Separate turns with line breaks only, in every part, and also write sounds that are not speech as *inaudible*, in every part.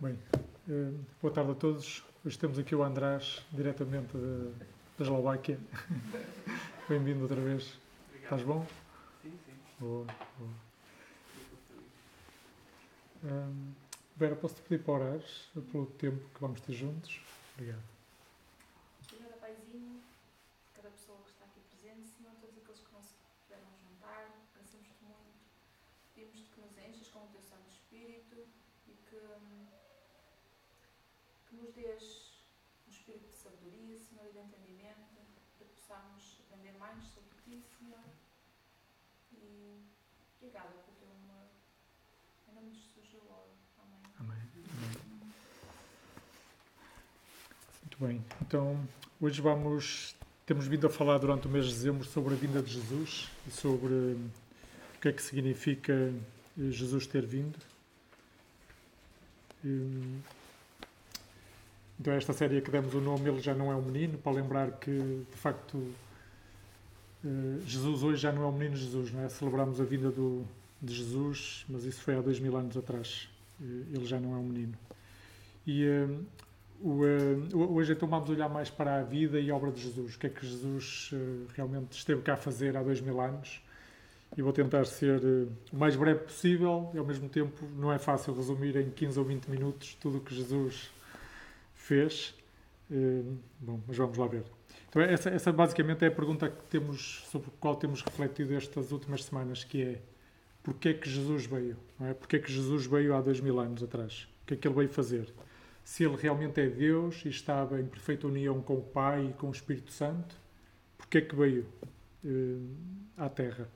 Bem, eh, boa tarde a todos. Hoje temos aqui o András, diretamente da Eslováquia. *laughs* Bem-vindo outra vez.
Obrigado.
Estás bom?
Sim, sim.
Boa, boa. Hum, Vera, posso-te pedir para orares pelo tempo que vamos ter juntos? Obrigado.
Senhor, Paizinho, cada pessoa que está aqui presente, Senhor, todos aqueles que não se puderam juntar, agradecemos-te muito. Pedimos-te que nos enches com o teu Santo Espírito e que, hum, que nos dês um espírito de sabedoria, Senhor, e de entendimento, para que possamos aprender mais sobre ti, Senhor. E obrigada nome de Jesus eu oro. Amém.
Amém. Amém. Muito bem. Então, hoje vamos. Temos vindo a falar durante o mês de dezembro sobre a vinda de Jesus e sobre hum, o que é que significa eh, Jesus ter vindo. Hum, Então, esta série que demos o nome, Ele Já Não É um Menino, para lembrar que, de facto, Jesus hoje já não é o menino Jesus, não é? Celebramos a vinda do, de Jesus, mas isso foi há dois mil anos atrás. Eh, Ele já não é um menino. E eh, o, eh, hoje então vamos olhar mais para a vida e obra de Jesus. O que é que Jesus eh, realmente esteve cá a fazer há dois mil anos. E vou tentar ser eh, o mais breve possível e ao mesmo tempo não é fácil resumir em 15 ou 20 minutos tudo o que Jesus fez. Eh, Bom, mas vamos lá ver. Então essa, essa basicamente é a pergunta que temos, sobre a qual temos refletido estas últimas semanas, que é Porquê é que Jesus veio? Não é? Porquê é que Jesus veio há dois mil anos atrás? O que é que ele veio fazer? Se ele realmente é Deus e estava em perfeita união com o Pai e com o Espírito Santo, porquê é que veio eh, à Terra?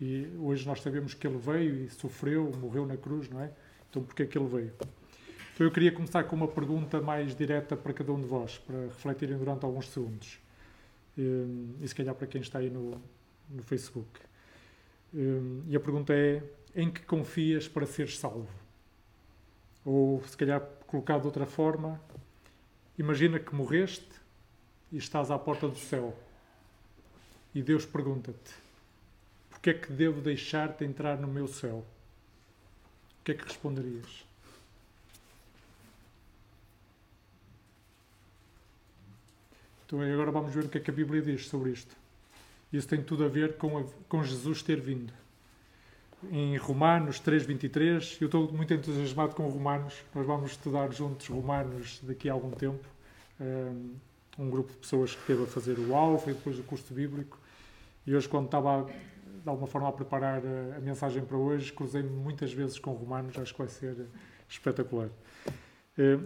E hoje nós sabemos que ele veio e sofreu, morreu na cruz, não é? Então porquê é que ele veio? Então eu queria começar com uma pergunta mais direta para cada um de vós, para refletirem durante alguns segundos. Eh, E se calhar para quem está aí no, no Facebook. Hum, E a pergunta é: em que confias para seres salvo? Ou, se calhar, colocado de outra forma, imagina que morreste e estás à porta do céu. E Deus pergunta-te: porquê é que devo deixar-te entrar no meu céu? O que é que responderias? Então, agora vamos ver o que é que a Bíblia diz sobre isto. Isso tem tudo a ver com, a- com Jesus ter vindo. Em Romanos 3.23, eu estou muito entusiasmado com Romanos, nós vamos estudar juntos Romanos daqui a algum tempo. Um, grupo de pessoas que esteve a fazer o Alfa e depois o curso bíblico. E hoje, quando estava de alguma forma a preparar a, a mensagem para hoje, cruzei-me muitas vezes com Romanos, acho que vai ser espetacular.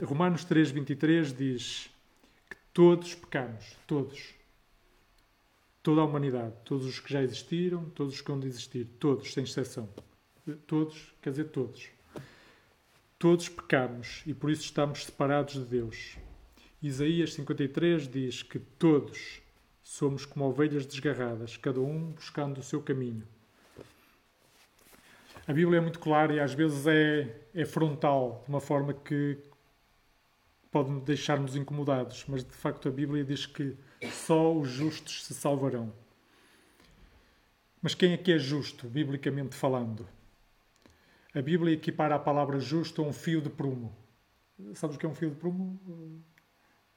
Romanos 3.23 diz todos pecamos, todos toda a humanidade, todos os que já existiram, todos os que vão de existir, todos, sem exceção. Todos, quer dizer, todos. Todos pecamos e por isso estamos separados de Deus. Isaías 53 diz que todos somos como ovelhas desgarradas, cada um buscando o seu caminho. A Bíblia é muito clara e às vezes é, é frontal, de uma forma que pode deixar-nos incomodados, mas de facto a Bíblia diz que só os justos se salvarão. Mas quem é que é justo, biblicamente falando? A Bíblia equipara a palavra justo a um fio de prumo. Sabes o que é um fio de prumo?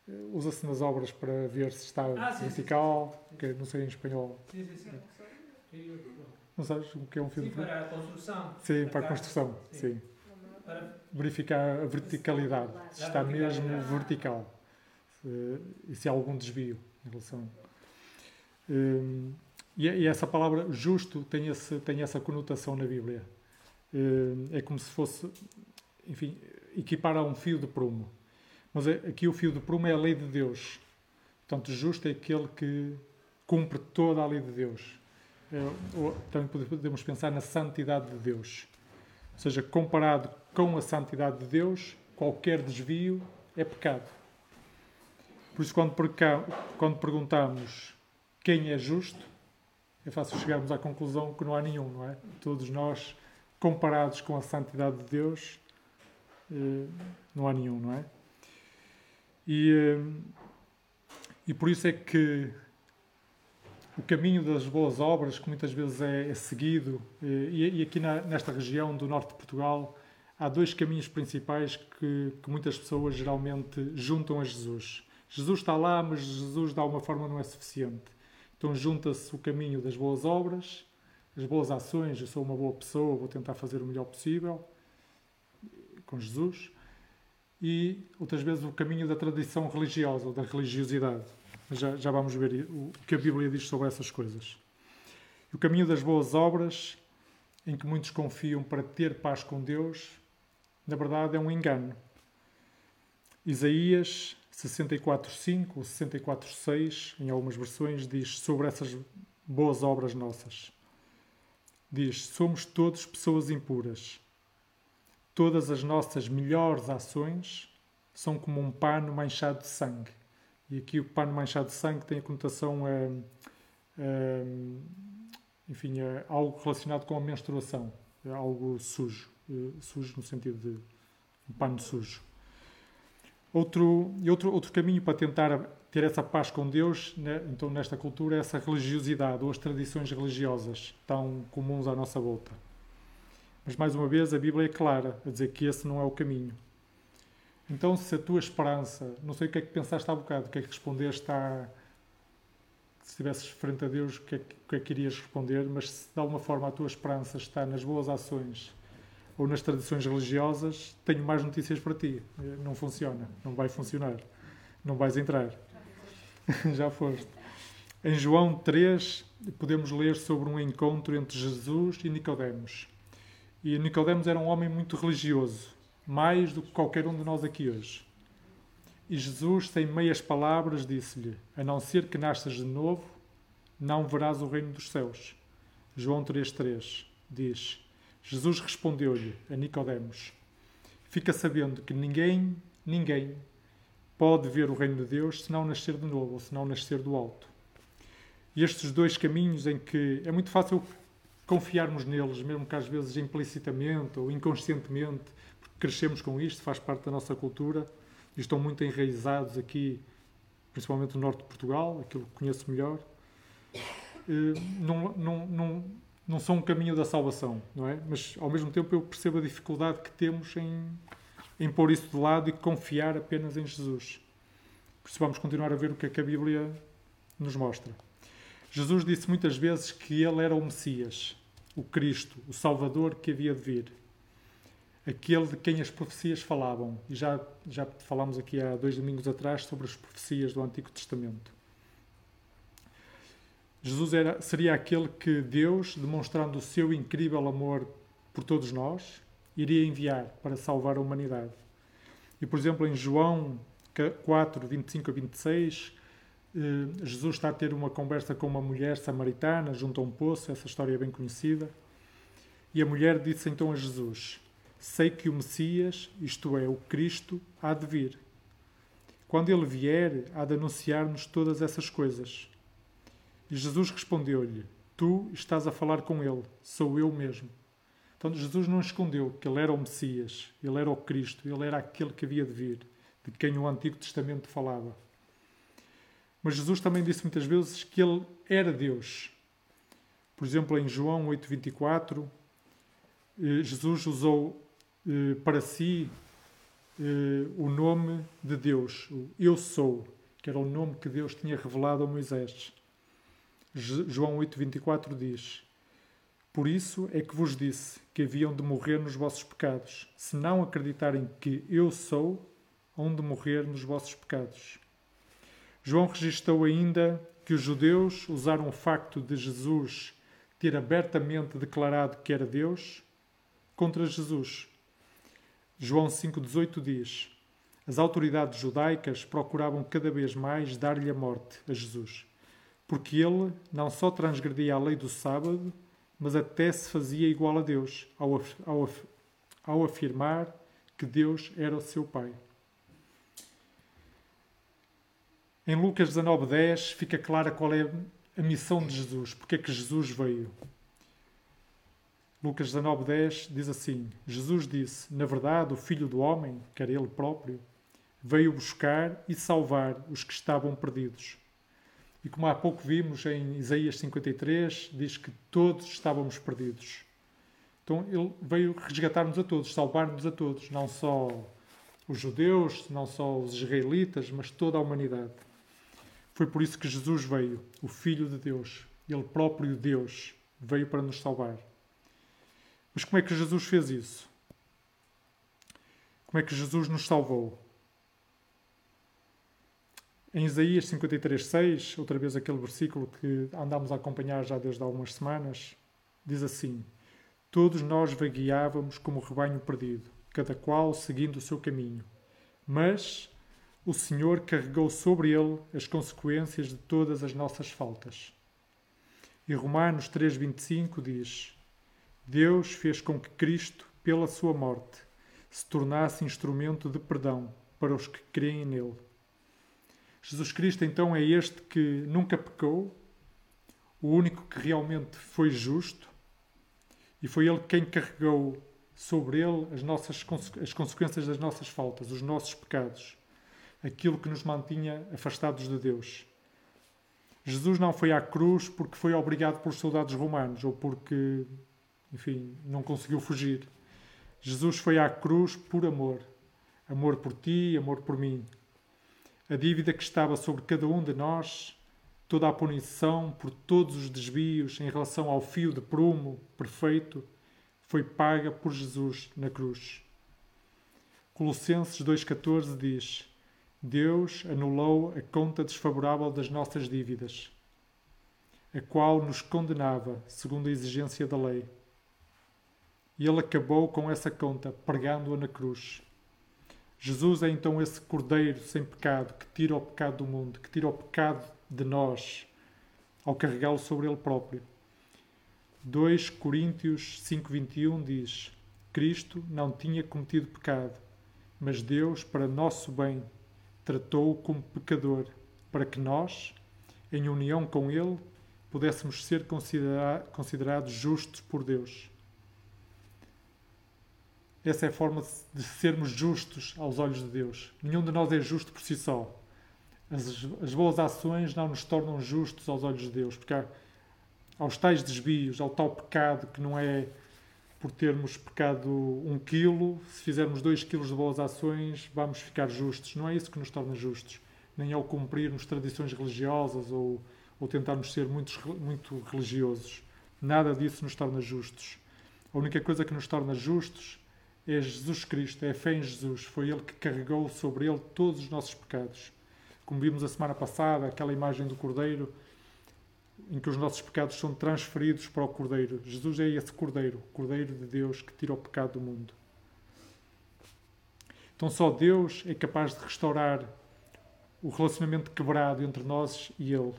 Eh, Usa-se nas obras para ver se está
Ah, sim, sim,
vertical, que não sei em espanhol.
Sim, sim, sim.
Não sabes o que é um fio
Sim,
de prumo?
para a construção.
Sim, para a construção.
Sim.
Verificar a verticalidade. Se está mesmo vertical. Se- E se há algum desvio em relação. Hum, E essa palavra justo tem, esse, tem essa conotação na Bíblia. Hum, É como se fosse, enfim, equipar a um fio de prumo. Mas é- aqui o fio de prumo é a lei de Deus. Portanto, justo é aquele que cumpre toda a lei de Deus. Também podemos pensar na santidade de Deus. Ou seja, comparado com a santidade de Deus, qualquer desvio é pecado. Por isso, quando, perca- quando perguntamos quem é justo, é fácil chegarmos à conclusão que não há nenhum, não é? Todos nós, comparados com a santidade de Deus, eh, não há nenhum, não é? E, eh, e por isso é que o caminho das boas obras, que muitas vezes é, é seguido, eh, e, e aqui na- nesta região do norte de Portugal, há dois caminhos principais que, que muitas pessoas geralmente juntam a Jesus. Jesus está lá, mas Jesus de alguma forma não é suficiente. Então junta-se o caminho das boas obras, as boas ações, eu sou uma boa pessoa, vou tentar fazer o melhor possível com Jesus, e outras vezes o caminho da tradição religiosa da religiosidade. Já, já vamos ver o que a Bíblia diz sobre essas coisas. O caminho das boas obras, em que muitos confiam para ter paz com Deus, na verdade é um engano. Isaías 64.5 ou 64.6, em algumas versões, diz sobre essas boas obras nossas. Diz, somos todos pessoas impuras. Todas as nossas melhores ações são como um pano manchado de sangue. E aqui o pano manchado de sangue tem a conotação, é, é, enfim, é algo relacionado com a menstruação, é algo sujo, é, sujo no sentido de um pano sujo. Outro, outro, outro caminho para tentar ter essa paz com Deus, né, então nesta cultura, é essa religiosidade ou as tradições religiosas tão comuns à nossa volta. Mas mais uma vez a Bíblia é clara a dizer que esse não é o caminho. Então, se a tua esperança, não sei o que é que pensaste há bocado, o que é que respondeste a. Se estivesses frente a Deus, o que, é que, que é que irias responder? Mas se de alguma forma a tua esperança está nas boas ações ou nas tradições religiosas, tenho mais notícias para ti. Não funciona, não vai funcionar, não vais entrar. *laughs* Já foste. Em João 3, podemos ler sobre um encontro entre Jesus e Nicodemos. E Nicodemos era um homem muito religioso, mais do que qualquer um de nós aqui hoje. E Jesus, sem meias palavras, disse-lhe: A não ser que nasças de novo, não verás o reino dos céus. João 3,3 diz: Jesus respondeu-lhe a Nicodemos: Fica sabendo que ninguém, ninguém pode ver o reino de Deus se não nascer de novo ou se não nascer do alto. E estes dois caminhos em que é muito fácil confiarmos neles, mesmo que às vezes implicitamente ou inconscientemente, crescemos com isto, faz parte da nossa cultura e estão muito enraizados aqui, principalmente no norte de Portugal, aquilo que conheço melhor, eh, não, não, não, não são um caminho da salvação, não é? Mas ao mesmo tempo eu percebo a dificuldade que temos em, em pôr isso de lado e confiar apenas em Jesus. Por isso vamos continuar a ver o que é que a Bíblia nos mostra. Jesus disse muitas vezes que ele era o Messias, o Cristo, o Salvador que havia de vir. Aquele de quem as profecias falavam. E já, já falámos aqui há dois domingos atrás sobre as profecias do Antigo Testamento. Jesus era, seria aquele que Deus, demonstrando o seu incrível amor por todos nós, iria enviar para salvar a humanidade. E, por exemplo, em João 4, 25 a 26, eh, Jesus está a ter uma conversa com uma mulher samaritana junto a um poço, essa história é bem conhecida. E a mulher disse então a Jesus: Sei que o Messias, isto é, o Cristo, há de vir. Quando ele vier, há de anunciar-nos todas essas coisas. E Jesus respondeu-lhe: Tu estás a falar com ele, sou eu mesmo. Então Jesus não escondeu que ele era o Messias, ele era o Cristo, ele era aquele que havia de vir, de quem o Antigo Testamento falava. Mas Jesus também disse muitas vezes que ele era Deus. Por exemplo, em João 8:24, eh, Jesus usou eh, para si eh, o nome de Deus, o Eu Sou, que era o nome que Deus tinha revelado a Moisés. João 8,24 diz: Por isso é que vos disse que haviam de morrer nos vossos pecados. Se não acreditarem que eu sou, hão de morrer nos vossos pecados. João registrou ainda que os judeus usaram o facto de Jesus ter abertamente declarado que era Deus contra Jesus. João 5,18 diz: As autoridades judaicas procuravam cada vez mais dar-lhe a morte a Jesus porque ele não só transgredia a lei do sábado, mas até se fazia igual a Deus, ao, ao, ao afirmar que Deus era o seu Pai. Em Lucas 19:10 fica clara qual é a missão de Jesus, porque é que Jesus veio. Lucas 19:10 diz assim: Jesus disse: Na verdade, o Filho do homem, que era ele próprio, veio buscar e salvar os que estavam perdidos. E como há pouco vimos em Isaías 53, diz que todos estávamos perdidos. Então ele veio resgatar-nos a todos, salvar-nos a todos, não só os judeus, não só os israelitas, mas toda a humanidade. Foi por isso que Jesus veio, o Filho de Deus, ele próprio Deus, veio para nos salvar. Mas como é que Jesus fez isso? Como é que Jesus nos salvou? Em Isaías 53:6, outra vez aquele versículo que andamos a acompanhar já desde há algumas semanas, diz assim: Todos nós vagueávamos como rebanho perdido, cada qual seguindo o seu caminho. Mas o Senhor carregou sobre ele as consequências de todas as nossas faltas. E Romanos 3:25 diz: Deus fez com que Cristo, pela sua morte, se tornasse instrumento de perdão para os que creem nele. Jesus Cristo então é este que nunca pecou, o único que realmente foi justo, e foi ele quem carregou sobre ele as, nossas, as consequências das nossas faltas, os nossos pecados, aquilo que nos mantinha afastados de Deus. Jesus não foi à cruz porque foi obrigado por soldados romanos ou porque, enfim, não conseguiu fugir. Jesus foi à cruz por amor. Amor por ti, amor por mim. A dívida que estava sobre cada um de nós toda a punição por todos os desvios em relação ao fio de prumo perfeito foi paga por Jesus na cruz. Colossenses 2,14 diz: Deus anulou a conta desfavorável das nossas dívidas, a qual nos condenava, segundo a exigência da lei. E ele acabou com essa conta, pregando-a na cruz. Jesus é então esse cordeiro sem pecado que tira o pecado do mundo, que tira o pecado de nós ao carregá-lo sobre ele próprio. 2 Coríntios 5:21 diz: Cristo não tinha cometido pecado, mas Deus, para nosso bem, tratou-o como pecador, para que nós, em união com ele, pudéssemos ser considera considerados justos por Deus. Essa é a forma de sermos justos aos olhos de Deus. Nenhum de nós é justo por si só as, as boas ações não nos tornam justos aos olhos de Deus, porque há, aos tais desvios, ao tal pecado que não é por termos pecado um quilo, se fizermos dois quilos de boas ações, vamos ficar justos. Não é isso que nos torna justos. Nem ao cumprirmos tradições religiosas ou, ou tentarmos ser muito, muito religiosos. Nada disso nos torna justos. A única coisa que nos torna justos é Jesus Cristo, é a fé em Jesus. Foi Ele que carregou sobre Ele todos os nossos pecados como vimos a semana passada, aquela imagem do Cordeiro, em que os nossos pecados são transferidos para o Cordeiro. Jesus é esse Cordeiro, o Cordeiro de Deus que tira o pecado do mundo. Então só Deus é capaz de restaurar o relacionamento quebrado entre nós e Ele.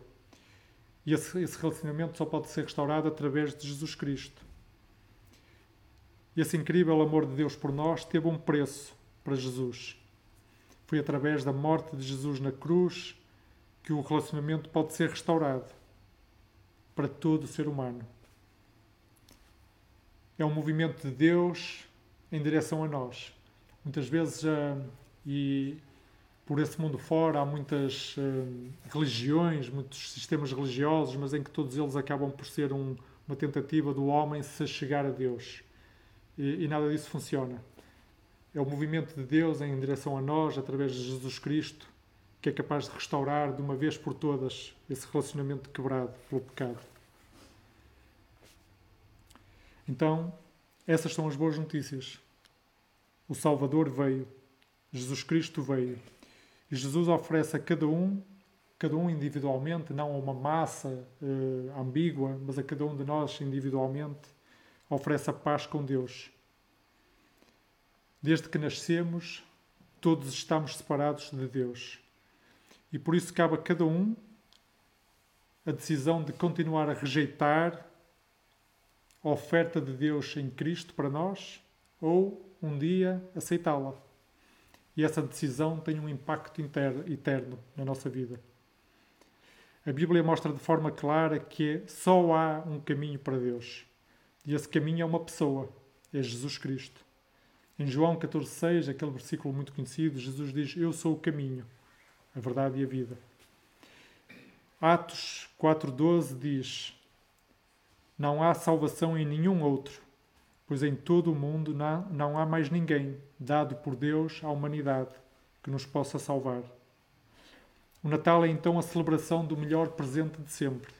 E esse, esse relacionamento só pode ser restaurado através de Jesus Cristo. E esse incrível amor de Deus por nós teve um preço para Jesus. Foi através da morte de Jesus na cruz que o relacionamento pode ser restaurado para todo o ser humano. É um movimento de Deus em direção a nós. Muitas vezes, uh, e por esse mundo fora, há muitas uh, religiões, muitos sistemas religiosos, mas em que todos eles acabam por ser um, uma tentativa do homem se chegar a Deus. E, e nada disso funciona. É o movimento de Deus em direção a nós, através de Jesus Cristo, que é capaz de restaurar de uma vez por todas esse relacionamento quebrado pelo pecado. Então, essas são as boas notícias. O Salvador veio, Jesus Cristo veio. E Jesus oferece a cada um, cada um individualmente, não a uma massa uh, ambígua, mas a cada um de nós individualmente, oferece a paz com Deus Desde que nascemos, todos estamos separados de Deus. E por isso cabe a cada um a decisão de continuar a rejeitar a oferta de Deus em Cristo para nós ou um dia aceitá-la. E essa decisão tem um impacto eterno na nossa vida. A Bíblia mostra de forma clara que só há um caminho para Deus. E esse caminho é uma pessoa, é Jesus Cristo. Em João 14,6, aquele versículo muito conhecido, Jesus diz: Eu sou o caminho, a verdade e a vida. Atos 4,12 diz: Não há salvação em nenhum outro, pois em todo o mundo não, há mais ninguém dado por Deus à humanidade que nos possa salvar. O Natal é então a celebração do melhor presente de sempre.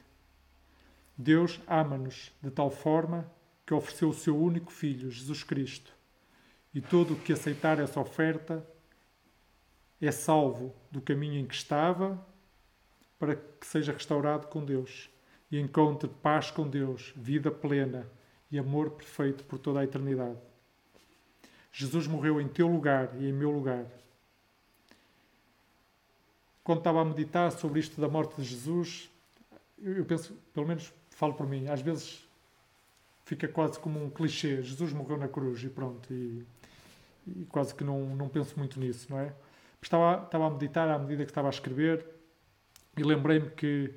Deus ama-nos de tal forma que ofereceu o seu único Filho, Jesus Cristo, e todo o que aceitar essa oferta é salvo do caminho em que estava para que seja restaurado com Deus e encontre paz com Deus, vida plena e amor perfeito por toda a eternidade. Jesus morreu em teu lugar e em meu lugar. Quando estava a meditar sobre isto da morte de Jesus, eu penso, pelo menos falo por mim, às vezes fica quase como um clichê. Jesus morreu na cruz e pronto. E, e quase que não, não penso muito nisso, não é? Estava, estava a meditar à medida que estava a escrever e lembrei-me que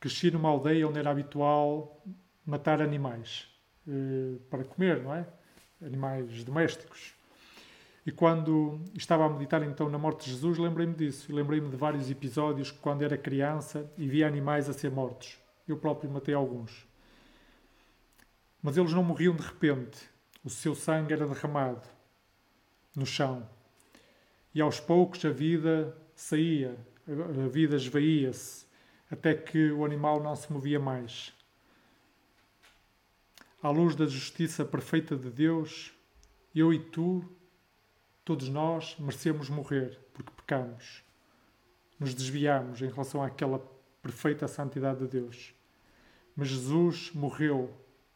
cresci numa aldeia onde era habitual matar animais eh, para comer, não é? Animais domésticos. E quando estava a meditar então na morte de Jesus, lembrei-me disso. Lembrei-me de vários episódios quando era criança e via animais a ser mortos. Eu próprio matei alguns. Mas eles não morriam de repente. O seu sangue era derramado no chão. E aos poucos a vida saía, a vida esvaía-se, até que o animal não se movia mais. À luz da justiça perfeita de Deus, eu e tu, todos nós, merecemos morrer porque pecamos. Nos desviamos em relação àquela perfeita santidade de Deus. Mas Jesus morreu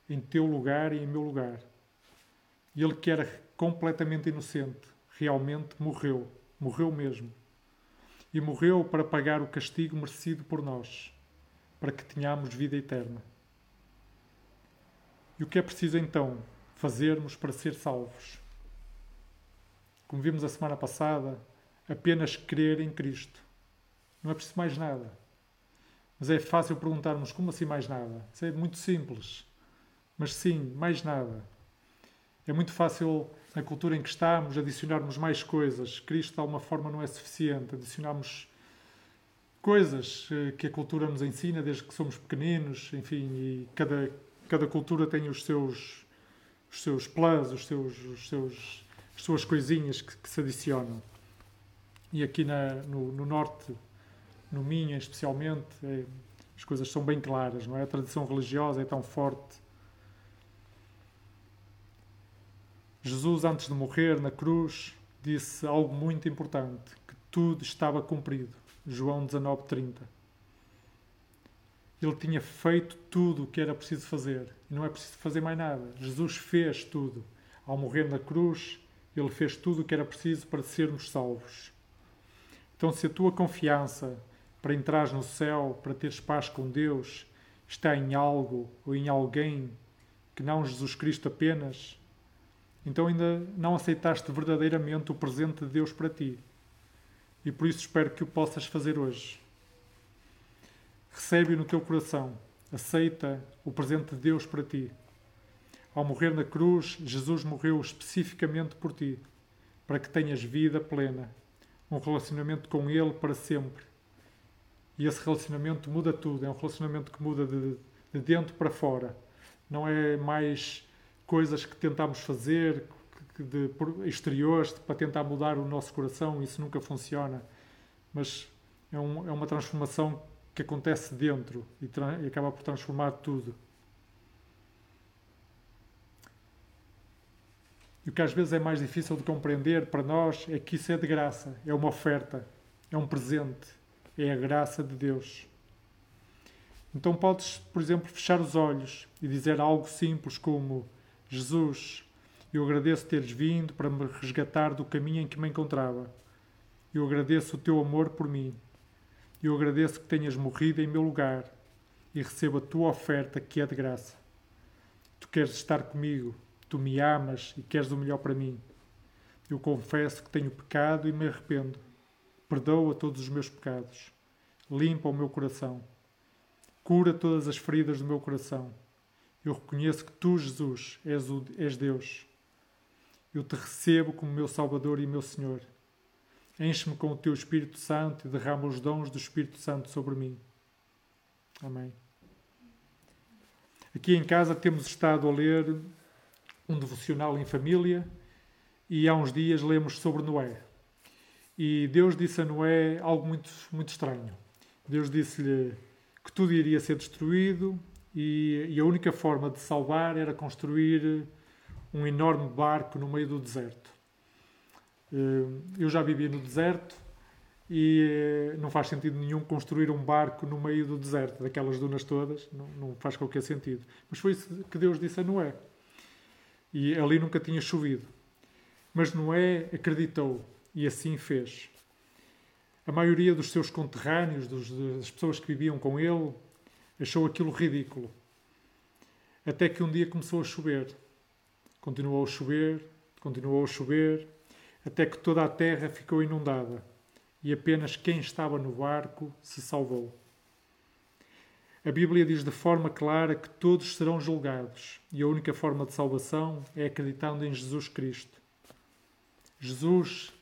em teu lugar e em meu lugar. E ele que era completamente inocente, realmente morreu, morreu mesmo. E morreu para pagar o castigo merecido por nós, para que tenhamos vida eterna. E o que é preciso então fazermos para ser salvos? Como vimos a semana passada, apenas crer em Cristo. Não é preciso mais nada. Mas é fácil perguntarmos como assim mais nada? Isso é muito simples. Mas sim, mais nada. É muito fácil, na cultura em que estamos, adicionarmos mais coisas. Cristo, de alguma forma, não é suficiente. Adicionarmos coisas eh, que a cultura nos ensina desde que somos pequeninos, enfim, e cada, cada cultura tem os seus, os seus plus, os seus, os seus, as suas coisinhas que, que se adicionam. E aqui na, no, no norte no Minho especialmente, é, as coisas são bem claras, não é? A tradição religiosa é tão forte. Jesus, antes de morrer na cruz, disse algo muito importante, que tudo estava cumprido. João 19:30. Ele tinha feito tudo o que era preciso fazer e não é preciso fazer mais nada. Jesus fez tudo. Ao morrer na cruz, ele fez tudo o que era preciso para sermos salvos. Então, se a tua confiança para entrares no céu, para teres paz com Deus, está em algo ou em alguém que não Jesus Cristo apenas, então ainda não aceitaste verdadeiramente o presente de Deus para ti. E por isso espero que o possas fazer hoje. Recebe-o no teu coração. Aceita o presente de Deus para ti. Ao morrer na cruz, Jesus morreu especificamente por ti, para que tenhas vida plena, um relacionamento com Ele para sempre e esse relacionamento muda tudo. É um relacionamento que muda de, de dentro para fora. Não é mais coisas que tentamos fazer de exteriores para tentar mudar o nosso coração. Isso nunca funciona. Mas é, um, é uma transformação que acontece dentro e, e acaba por transformar tudo. E o que às vezes é mais difícil de compreender para nós é que isso é de graça, é uma oferta, é um presente é a graça de Deus. Então podes, por exemplo, fechar os olhos e dizer algo simples como: Jesus, eu agradeço teres vindo para me resgatar do caminho em que me encontrava. Eu agradeço o teu amor por mim. Eu agradeço que tenhas morrido em meu lugar e recebo a tua oferta que é de graça. Tu queres estar comigo, tu me amas e queres o melhor para mim. Eu confesso que tenho pecado e me arrependo. Perdoa todos os meus pecados. Limpa o meu coração. Cura todas as feridas do meu coração. Eu reconheço que tu, Jesus, és, o, és Deus. Eu te recebo como meu Salvador e meu Senhor. Enche-me com o teu Espírito Santo e derrama os dons do Espírito Santo sobre mim. Amém. Aqui em casa temos estado a ler um devocional em família e há uns dias lemos sobre Noé. E Deus disse a Noé algo muito, muito estranho. Deus disse-lhe que tudo iria ser destruído e, e a única forma de salvar era construir um enorme barco no meio do deserto. Eh, eu já vivia no deserto e eh, não faz sentido nenhum construir um barco no meio do deserto, daquelas dunas todas, não, não faz qualquer sentido. Mas foi isso que Deus disse a Noé. E ali nunca tinha chovido. Mas Noé acreditou e assim fez. A maioria dos seus conterrâneos, dos, das pessoas que viviam com ele, achou aquilo ridículo. Até que um dia começou a chover. Continuou a chover, continuou a chover, até que toda a terra ficou inundada e apenas quem estava no barco se salvou. A Bíblia diz de forma clara que todos serão julgados e a única forma de salvação é acreditando em Jesus Cristo. Jesus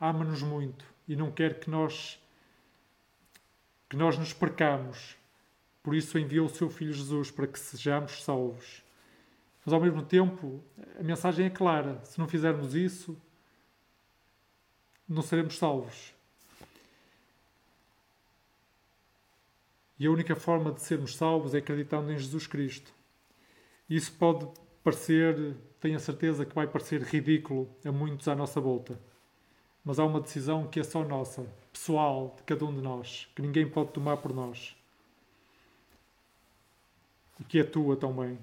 ama-nos muito e não quer que nós que nós nos percamos. Por isso enviou o seu filho Jesus para que sejamos salvos. Mas ao mesmo tempo, a mensagem é clara: se não fizermos isso, não seremos salvos. E a única forma de sermos salvos é acreditando em Jesus Cristo. Isso pode parecer, tenho a certeza que vai parecer ridículo a muitos à nossa volta. Mas há uma decisão que é só nossa, pessoal, de cada um de nós, que ninguém pode tomar por nós. E que é tua também.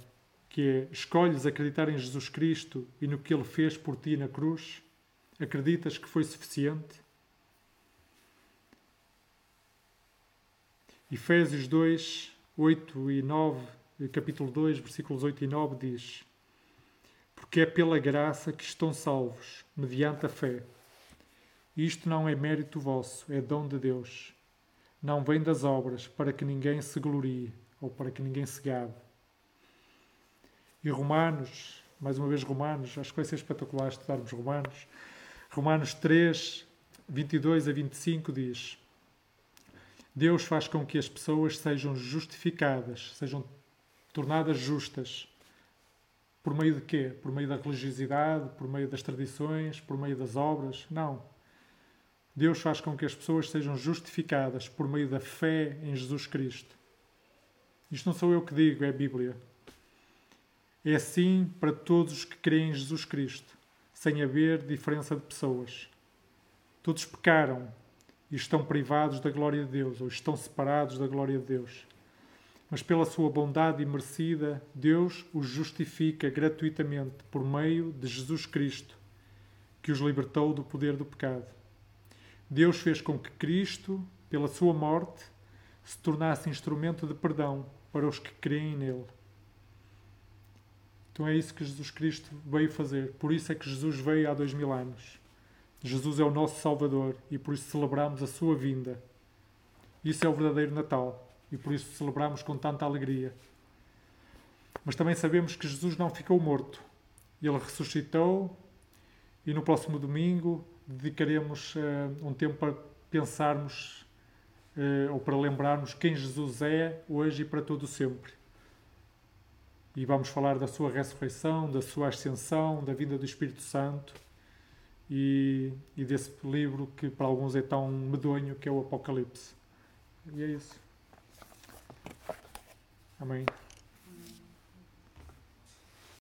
Que é, escolhes acreditar em Jesus Cristo e no que Ele fez por ti na cruz? Acreditas que foi suficiente? Efésios 2, 8 e 9, capítulo 2, versículos 8 e 9 diz: Porque é pela graça que estão salvos, mediante a fé. Isto não é mérito vosso, é dom de Deus. Não vem das obras, para que ninguém se glorie ou para que ninguém se gabe. E Romanos, mais uma vez Romanos, acho que vai ser espetacular estudarmos Romanos. Romanos 3, 22 a 25 diz: Deus faz com que as pessoas sejam justificadas, sejam tornadas justas. Por meio de quê? Por meio da religiosidade, por meio das tradições, por meio das obras? Não. Deus faz com que as pessoas sejam justificadas por meio da fé em Jesus Cristo. Isto não sou eu que digo, é a Bíblia. É assim para todos os que creem em Jesus Cristo, sem haver diferença de pessoas. Todos pecaram e estão privados da glória de Deus, ou estão separados da glória de Deus. Mas pela sua bondade imerecida, Deus os justifica gratuitamente por meio de Jesus Cristo, que os libertou do poder do pecado. Deus fez com que Cristo, pela sua morte, se tornasse instrumento de perdão para os que creem nele. Então é isso que Jesus Cristo veio fazer. Por isso é que Jesus veio há dois mil anos. Jesus é o nosso Salvador e por isso celebramos a sua vinda. Isso é o verdadeiro Natal e por isso celebramos com tanta alegria. Mas também sabemos que Jesus não ficou morto. Ele ressuscitou e no próximo domingo dedicaremos uh, um tempo para pensarmos uh, ou para lembrarmos quem Jesus é hoje e para todo o sempre. E vamos falar da sua ressurreição, da sua ascensão, da vinda do Espírito Santo e, e desse livro que para alguns é tão medonho que é o Apocalipse. E é isso. Amém.